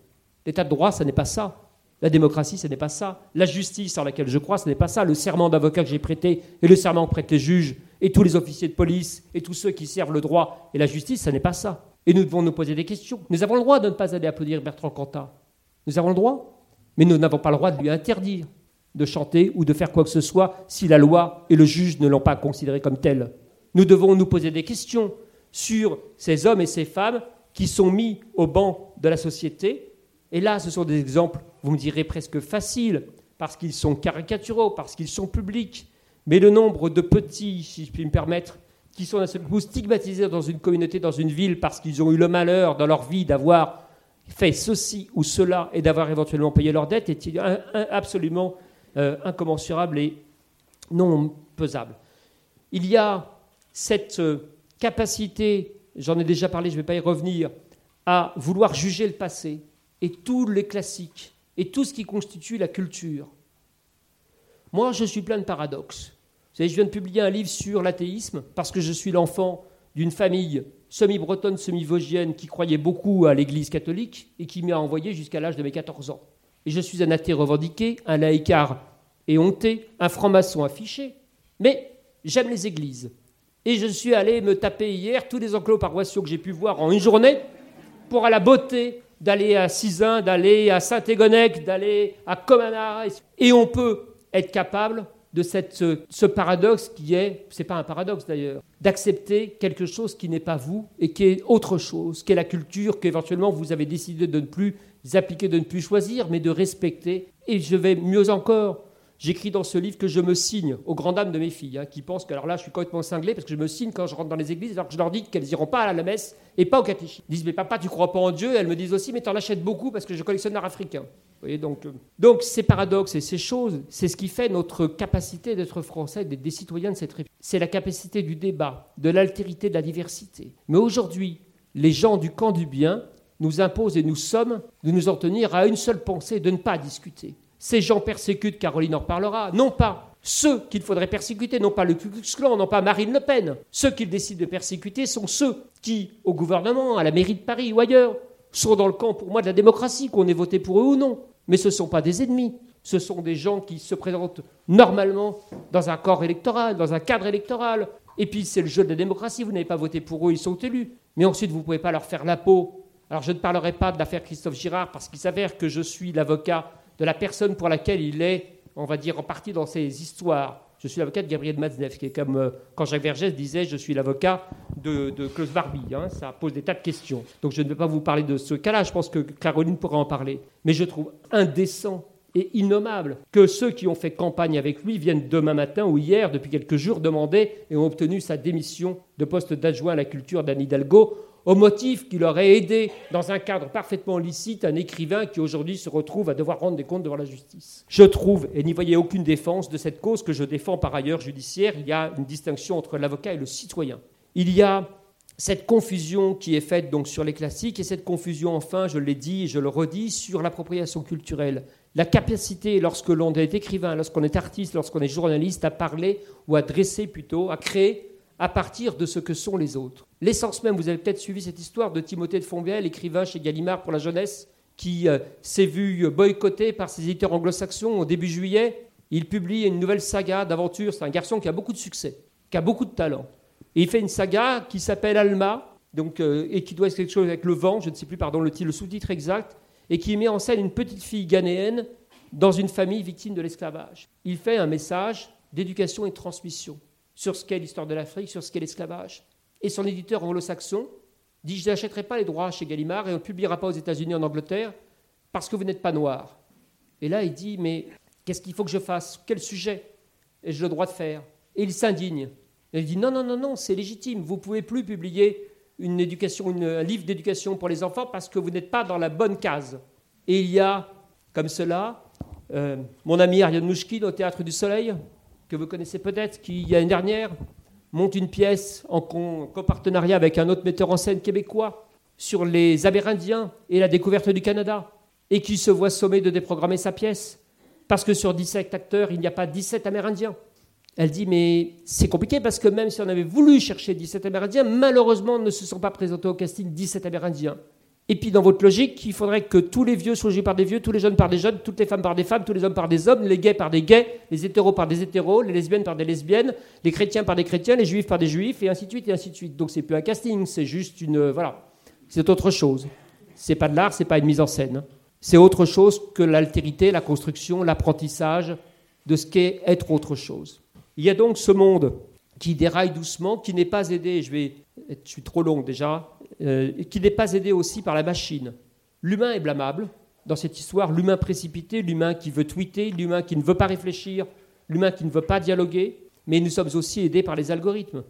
[SPEAKER 2] L'état de droit, ce n'est pas ça. La démocratie, ce n'est pas ça. La justice en laquelle je crois, ce n'est pas ça. Le serment d'avocat que j'ai prêté et le serment que prêtent les juges et tous les officiers de police et tous ceux qui servent le droit et la justice, ce n'est pas ça. Et nous devons nous poser des questions. Nous avons le droit de ne pas aller applaudir Bertrand Cantat. Nous avons le droit. Mais nous n'avons pas le droit de lui interdire de chanter ou de faire quoi que ce soit si la loi et le juge ne l'ont pas considéré comme tel. Nous devons nous poser des questions sur ces hommes et ces femmes qui sont mis au banc de la société. Et là, ce sont des exemples, vous me direz, presque faciles, parce qu'ils sont caricaturaux, parce qu'ils sont publics. Mais le nombre de petits, si je puis me permettre, qui sont d'un seul coup stigmatisés dans une communauté, dans une ville, parce qu'ils ont eu le malheur dans leur vie d'avoir fait ceci ou cela et d'avoir éventuellement payé leurs dettes, est absolument euh, incommensurable et non pesable. Il y a cette euh, capacité, j'en ai déjà parlé, je ne vais pas y revenir, à vouloir juger le passé et tous les classiques et tout ce qui constitue la culture. Moi, je suis plein de paradoxes. Vous savez, je viens de publier un livre sur l'athéisme parce que je suis l'enfant d'une famille semi-bretonne, semi-vosgienne qui croyait beaucoup à l'Église catholique et qui m'a envoyé jusqu'à l'âge de mes 14 ans. Et je suis un athée revendiqué, un laïcard et honté, un franc-maçon affiché. Mais j'aime les églises. Et je suis allé me taper hier tous les enclos paroissiaux que j'ai pu voir en une journée pour à la beauté d'aller à Cisin, d'aller à Saint-Égonec, d'aller à Comana. Et on peut être capable de cette, ce paradoxe qui est, c'est pas un paradoxe d'ailleurs, d'accepter quelque chose qui n'est pas vous et qui est autre chose, qui est la culture qu'éventuellement vous avez décidé de ne plus appliquer, de ne plus choisir, mais de respecter. Et je vais mieux encore, J'écris dans ce livre que je me signe aux grandes dames de mes filles, hein, qui pensent que alors là, je suis complètement cinglé parce que je me signe quand je rentre dans les églises, alors que je leur dis qu'elles n'iront pas à la messe et pas au catéchisme. Ils disent, mais papa, tu crois pas en Dieu? Elles me disent aussi, mais tu en achètes beaucoup parce que je collectionne l'art africain. Donc, euh, donc ces paradoxes et ces choses, c'est ce qui fait notre capacité d'être français, d'être des citoyens de cette République. C'est la capacité du débat, de l'altérité, de la diversité. Mais aujourd'hui, les gens du camp du bien nous imposent et nous sommes de nous en tenir à une seule pensée, de ne pas discuter. Ces gens persécutent, Caroline en reparlera, non pas ceux qu'il faudrait persécuter, non pas le Ku Klux non pas Marine Le Pen. Ceux qu'ils décident de persécuter sont ceux qui, au gouvernement, à la mairie de Paris ou ailleurs, sont dans le camp pour moi de la démocratie, qu'on ait voté pour eux ou non. Mais ce ne sont pas des ennemis, ce sont des gens qui se présentent normalement dans un corps électoral, dans un cadre électoral. Et puis c'est le jeu de la démocratie, vous n'avez pas voté pour eux, ils sont élus. Mais ensuite, vous ne pouvez pas leur faire la peau. Alors je ne parlerai pas de l'affaire Christophe Girard parce qu'il s'avère que je suis l'avocat de la personne pour laquelle il est, on va dire, en partie dans ses histoires. Je suis l'avocat de Gabriel Matzneff, qui est comme euh, quand Jacques Vergès disait Je suis l'avocat de, de Klaus Barbie. Hein. ça pose des tas de questions. Donc je ne vais pas vous parler de ce cas-là, je pense que Caroline pourra en parler. Mais je trouve indécent et innommable que ceux qui ont fait campagne avec lui viennent demain matin ou hier, depuis quelques jours, demander et ont obtenu sa démission de poste d'adjoint à la culture d'Anne Hidalgo au motif qu'il aurait aidé, dans un cadre parfaitement licite, un écrivain qui aujourd'hui se retrouve à devoir rendre des comptes devant la justice. Je trouve, et n'y voyez aucune défense de cette cause que je défends par ailleurs judiciaire, il y a une distinction entre l'avocat et le citoyen. Il y a cette confusion qui est faite donc sur les classiques et cette confusion, enfin, je l'ai dit et je le redis, sur l'appropriation culturelle. La capacité, lorsque l'on est écrivain, lorsqu'on est artiste, lorsqu'on est journaliste, à parler ou à dresser plutôt, à créer à partir de ce que sont les autres. L'essence même, vous avez peut-être suivi cette histoire de Timothée de Fonvielle, écrivain chez Gallimard pour la jeunesse, qui euh, s'est vu boycotté par ses éditeurs anglo-saxons au début juillet. Il publie une nouvelle saga d'aventure. C'est un garçon qui a beaucoup de succès, qui a beaucoup de talent. Il fait une saga qui s'appelle Alma, donc, euh, et qui doit être quelque chose avec le vent, je ne sais plus pardon, le, le sous-titre exact, et qui met en scène une petite fille ghanéenne dans une famille victime de l'esclavage. Il fait un message d'éducation et de transmission sur ce qu'est l'histoire de l'Afrique, sur ce qu'est l'esclavage. Et son éditeur anglo-saxon dit Je n'achèterai pas les droits chez Gallimard et on ne publiera pas aux États-Unis, en Angleterre, parce que vous n'êtes pas noir. Et là, il dit Mais qu'est-ce qu'il faut que je fasse? Quel sujet ai-je le droit de faire? Et il s'indigne. Il dit Non, non, non, non, c'est légitime. Vous ne pouvez plus publier une éducation, un livre d'éducation pour les enfants parce que vous n'êtes pas dans la bonne case. Et il y a, comme cela, euh, mon ami Ariane Mouchkine au Théâtre du Soleil, que vous connaissez peut-être, qui, il dernière, monte une pièce en copartenariat avec un autre metteur en scène québécois sur les Amérindiens et la découverte du Canada, et qui se voit sommé de déprogrammer sa pièce, parce que sur 17 acteurs, il n'y a pas 17 Amérindiens. Elle dit, mais c'est compliqué parce que même si on avait voulu chercher 17 Amérindiens, malheureusement, ne se sont pas présentés au casting 17 Amérindiens. Et puis dans votre logique, il faudrait que tous les vieux soient joués par des vieux, tous les jeunes par des jeunes, toutes les femmes par des femmes, tous les hommes par des hommes, les gays par des gays, les hétéros par des hétéros, les lesbiennes par des lesbiennes, les chrétiens par des chrétiens, les juifs par des juifs, et ainsi de suite, et ainsi de suite. Donc c'est plus un casting, c'est juste une... Voilà. C'est autre chose. C'est pas de l'art, c'est pas une mise en scène. C'est autre chose que l'altérité, la construction, l'apprentissage de ce qu'est être autre chose. Il y a donc ce monde qui déraille doucement, qui n'est pas aidé, je vais... Je suis trop long déjà, euh, qui n'est pas aidé aussi par la machine. L'humain est blâmable dans cette histoire, l'humain précipité, l'humain qui veut tweeter, l'humain qui ne veut pas réfléchir, l'humain qui ne veut pas dialoguer, mais nous sommes aussi aidés par les algorithmes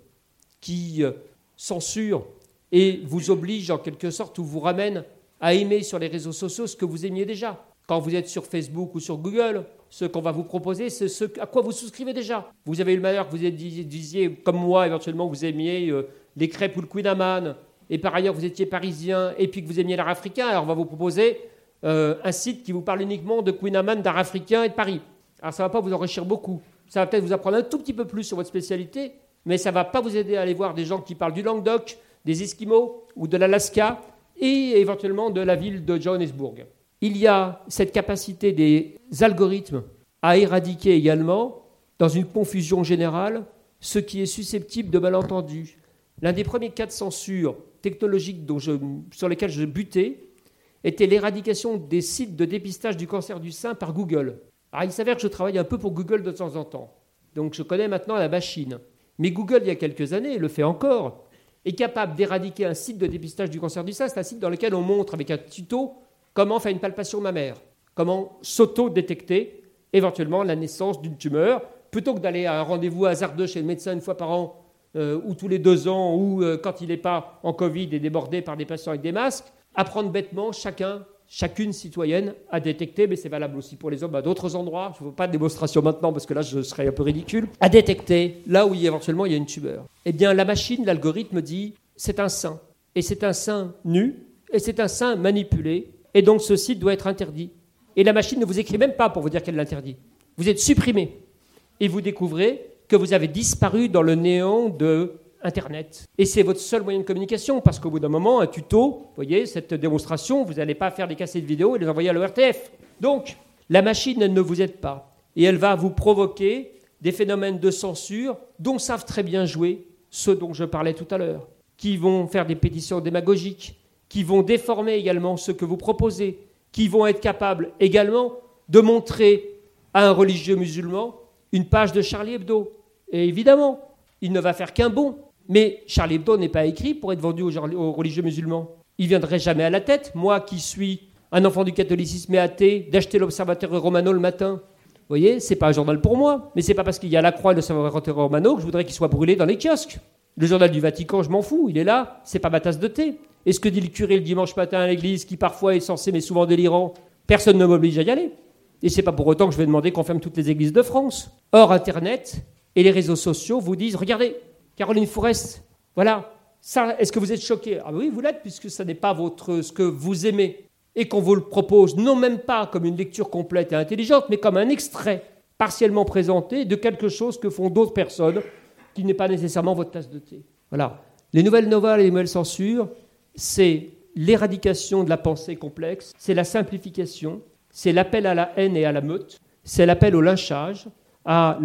[SPEAKER 2] qui euh, censurent et vous obligent en quelque sorte ou vous ramènent à aimer sur les réseaux sociaux ce que vous aimiez déjà. Quand vous êtes sur Facebook ou sur Google, ce qu'on va vous proposer, c'est ce à quoi vous souscrivez déjà. Vous avez eu le malheur que vous disiez, comme moi, éventuellement, vous aimiez euh, les crêpes ou le Queen et par ailleurs vous étiez parisien et puis que vous aimiez l'art africain, alors on va vous proposer euh, un site qui vous parle uniquement de Queen Amman, d'art africain et de Paris. Alors ça ne va pas vous enrichir beaucoup. Ça va peut-être vous apprendre un tout petit peu plus sur votre spécialité, mais ça ne va pas vous aider à aller voir des gens qui parlent du Languedoc, des Esquimaux ou de l'Alaska et éventuellement de la ville de Johannesburg. Il y a cette capacité des algorithmes à éradiquer également, dans une confusion générale, ce qui est susceptible de malentendus. L'un des premiers cas de censure technologique sur lesquels je butais était l'éradication des sites de dépistage du cancer du sein par Google. il s'avère que je travaille un peu pour Google de temps en temps, donc je connais maintenant la machine. Mais Google, il y a quelques années, le fait encore, est capable d'éradiquer un site de dépistage du cancer du sein. C'est un site dans lequel on montre avec un tuto comment faire une palpation mammaire, comment s'auto-détecter éventuellement la naissance d'une tumeur, plutôt que d'aller à un rendez-vous hasardeux chez le médecin une fois par an, euh, ou tous les deux ans, ou euh, quand il n'est pas en Covid et débordé par des patients avec des masques, apprendre bêtement chacun, chacune citoyenne à détecter, mais c'est valable aussi pour les hommes à d'autres endroits, je ne veux pas de démonstration maintenant parce que là je serais un peu ridicule, à détecter là où éventuellement il y a une tumeur. Eh bien la machine, l'algorithme dit c'est un sein, et c'est un sein nu, et c'est un sein manipulé, et donc ce site doit être interdit. Et la machine ne vous écrit même pas pour vous dire qu'elle l'interdit. Vous êtes supprimé. Et vous découvrez que vous avez disparu dans le néant de Internet. Et c'est votre seul moyen de communication, parce qu'au bout d'un moment, un tuto, vous voyez, cette démonstration, vous n'allez pas faire des cassettes vidéo et les envoyer à l'ORTF. Donc, la machine, ne vous aide pas. Et elle va vous provoquer des phénomènes de censure dont savent très bien jouer ceux dont je parlais tout à l'heure, qui vont faire des pétitions démagogiques, qui vont déformer également ce que vous proposez, qui vont être capables également de montrer à un religieux musulman une page de Charlie Hebdo. Et évidemment, il ne va faire qu'un bon. Mais Charlie Hebdo n'est pas écrit pour être vendu aux, religieux musulmans. Il viendrait jamais à la tête, moi qui suis un enfant du catholicisme et athée, d'acheter l'Observateur Romano le matin. Vous voyez, c'est pas un journal pour moi, mais c'est pas parce qu'il y a la Croix et l'Observateur Romano que je voudrais qu'il soit brûlé dans les kiosques. Le journal du Vatican, je m'en fous, il est là, c'est pas ma tasse de thé. Et ce que dit le curé le dimanche matin à l'église, qui parfois est censé mais souvent délirant, personne ne m'oblige à y aller. Et c'est pas pour autant que je vais demander qu'on ferme toutes les églises de France. Or, Internet et les réseaux sociaux vous disent regardez, Caroline Forest, voilà, ça, est-ce que vous êtes choqué Ah oui, vous l'êtes, puisque ce n'est pas votre, ce que vous aimez. Et qu'on vous le propose, non même pas comme une lecture complète et intelligente, mais comme un extrait partiellement présenté de quelque chose que font d'autres personnes qui n'est pas nécessairement votre tasse de thé. Voilà. Les nouvelles novelles et les nouvelles censures, c'est l'éradication de la pensée complexe, c'est la simplification, c'est l'appel à la haine et à la meute, c'est l'appel au lynchage, à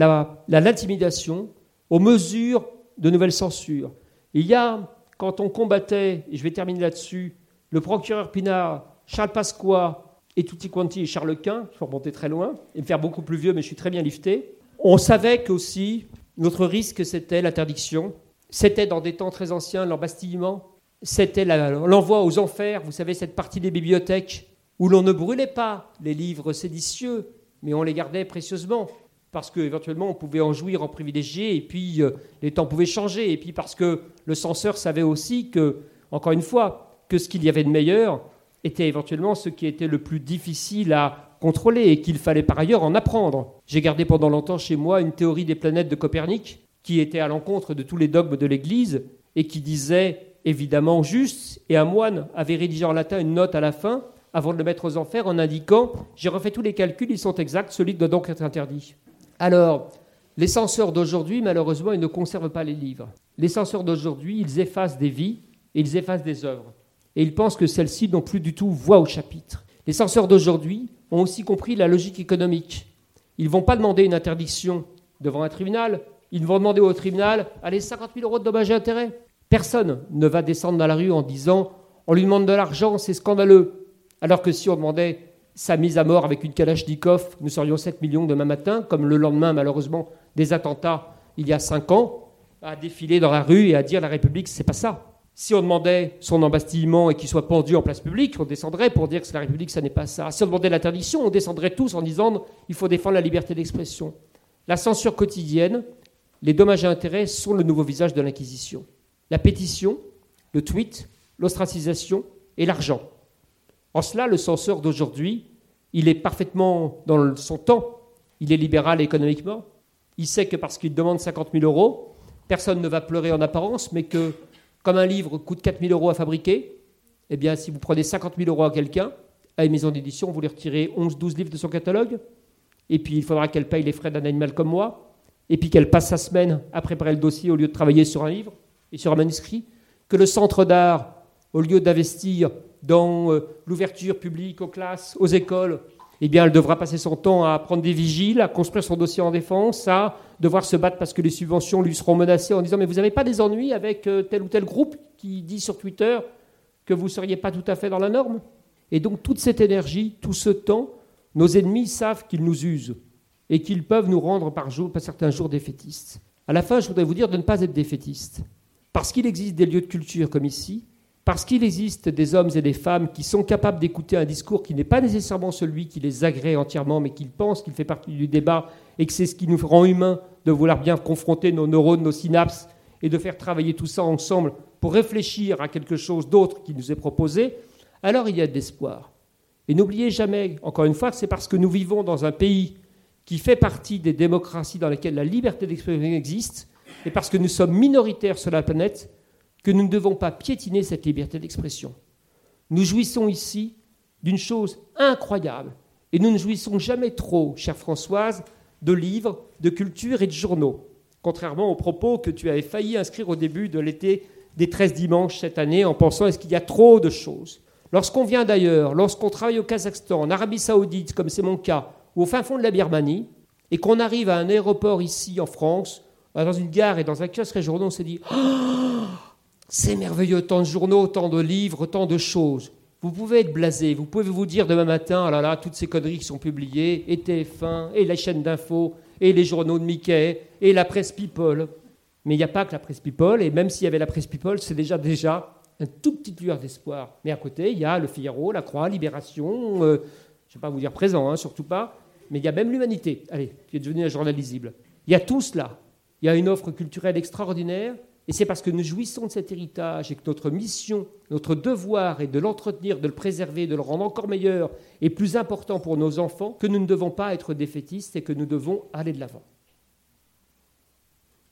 [SPEAKER 2] l'intimidation, aux mesures de nouvelles censures. Il y a, quand on combattait, et je vais terminer là-dessus, le procureur Pinard, Charles Pasqua et Tutti Quanti et Charles Quint, il faut remonter très loin et me faire beaucoup plus vieux, mais je suis très bien lifté, on savait qu'aussi notre risque c'était l'interdiction, c'était dans des temps très anciens l'embastillement, c'était l'envoi aux enfers, vous savez, cette partie des bibliothèques où l'on ne brûlait pas les livres séditieux, mais on les gardait précieusement, parce qu'éventuellement on pouvait en jouir en privilégié, et puis euh, les temps pouvaient changer, et puis parce que le censeur savait aussi que, encore une fois, que ce qu'il y avait de meilleur était éventuellement ce qui était le plus difficile à contrôler, et qu'il fallait par ailleurs en apprendre. J'ai gardé pendant longtemps chez moi une théorie des planètes de Copernic, qui était à l'encontre de tous les dogmes de l'Église, et qui disait évidemment juste, et un moine avait rédigé en latin une note à la fin, avant de le mettre aux enfers en indiquant J'ai refait tous les calculs, ils sont exacts, celui doit donc être interdit. Alors, les censeurs d'aujourd'hui, malheureusement, ils ne conservent pas les livres. Les censeurs d'aujourd'hui, ils effacent des vies et ils effacent des œuvres. Et ils pensent que celles-ci n'ont plus du tout voix au chapitre. Les censeurs d'aujourd'hui ont aussi compris la logique économique. Ils ne vont pas demander une interdiction devant un tribunal, ils vont demander au tribunal Allez, 50 000 euros de dommages et intérêts. Personne ne va descendre dans la rue en disant On lui demande de l'argent, c'est scandaleux. Alors que si on demandait sa mise à mort avec une Kalachnikov, nous serions 7 millions demain matin, comme le lendemain, malheureusement, des attentats il y a 5 ans, à défiler dans la rue et à dire la République, c'est pas ça. Si on demandait son embastillement et qu'il soit pendu en place publique, on descendrait pour dire que la République, ça n'est pas ça. Si on demandait l'interdiction, on descendrait tous en disant il faut défendre la liberté d'expression. La censure quotidienne, les dommages et intérêts sont le nouveau visage de l'Inquisition. La pétition, le tweet, l'ostracisation et l'argent. En cela, le censeur d'aujourd'hui, il est parfaitement dans son temps. Il est libéral économiquement. Il sait que parce qu'il demande 50 000 euros, personne ne va pleurer en apparence, mais que comme un livre coûte 4 000 euros à fabriquer, eh bien, si vous prenez 50 000 euros à quelqu'un, à une maison d'édition, vous lui retirez 11-12 livres de son catalogue, et puis il faudra qu'elle paye les frais d'un animal comme moi, et puis qu'elle passe sa semaine à préparer le dossier au lieu de travailler sur un livre et sur un manuscrit, que le centre d'art, au lieu d'investir dans euh, l'ouverture publique aux classes, aux écoles, eh bien, elle devra passer son temps à prendre des vigiles, à construire son dossier en défense, à devoir se battre parce que les subventions lui seront menacées en disant Mais vous n'avez pas des ennuis avec euh, tel ou tel groupe qui dit sur Twitter que vous ne seriez pas tout à fait dans la norme? Et donc, toute cette énergie, tout ce temps, nos ennemis savent qu'ils nous usent et qu'ils peuvent nous rendre par, jour, par certains jours défaitistes. À la fin, je voudrais vous dire de ne pas être défaitiste. Parce qu'il existe des lieux de culture comme ici, parce qu'il existe des hommes et des femmes qui sont capables d'écouter un discours qui n'est pas nécessairement celui qui les agrée entièrement, mais qu'ils pensent qu'il fait partie du débat et que c'est ce qui nous rend humains de vouloir bien confronter nos neurones, nos synapses et de faire travailler tout ça ensemble pour réfléchir à quelque chose d'autre qui nous est proposé, alors il y a de l'espoir. Et n'oubliez jamais, encore une fois, que c'est parce que nous vivons dans un pays qui fait partie des démocraties dans lesquelles la liberté d'expression existe, et parce que nous sommes minoritaires sur la planète, que nous ne devons pas piétiner cette liberté d'expression. Nous jouissons ici d'une chose incroyable, et nous ne jouissons jamais trop, chère Françoise, de livres, de culture et de journaux, contrairement aux propos que tu avais failli inscrire au début de l'été des 13 dimanches cette année en pensant est-ce qu'il y a trop de choses. Lorsqu'on vient d'ailleurs, lorsqu'on travaille au Kazakhstan, en Arabie saoudite, comme c'est mon cas, ou au fin fond de la Birmanie, et qu'on arrive à un aéroport ici en France, dans une gare et dans un kiosque régional, on s'est dit oh, c'est merveilleux, tant de journaux, tant de livres, tant de choses. Vous pouvez être blasé, vous pouvez vous dire demain matin, ah là là, toutes ces conneries qui sont publiées, et TF1, et la chaîne d'info, et les journaux de Mickey, et la presse People. Mais il n'y a pas que la presse People, et même s'il y avait la presse People, c'est déjà déjà un tout petit lueur d'espoir. Mais à côté, il y a le Figaro, la Croix, Libération, euh, je ne vais pas vous dire présent, hein, surtout pas, mais il y a même l'humanité, allez, qui est devenue un journal lisible. Il y a tout cela. Il y a une offre culturelle extraordinaire, et c'est parce que nous jouissons de cet héritage et que notre mission, notre devoir est de l'entretenir, de le préserver, de le rendre encore meilleur et plus important pour nos enfants, que nous ne devons pas être défaitistes et que nous devons aller de l'avant.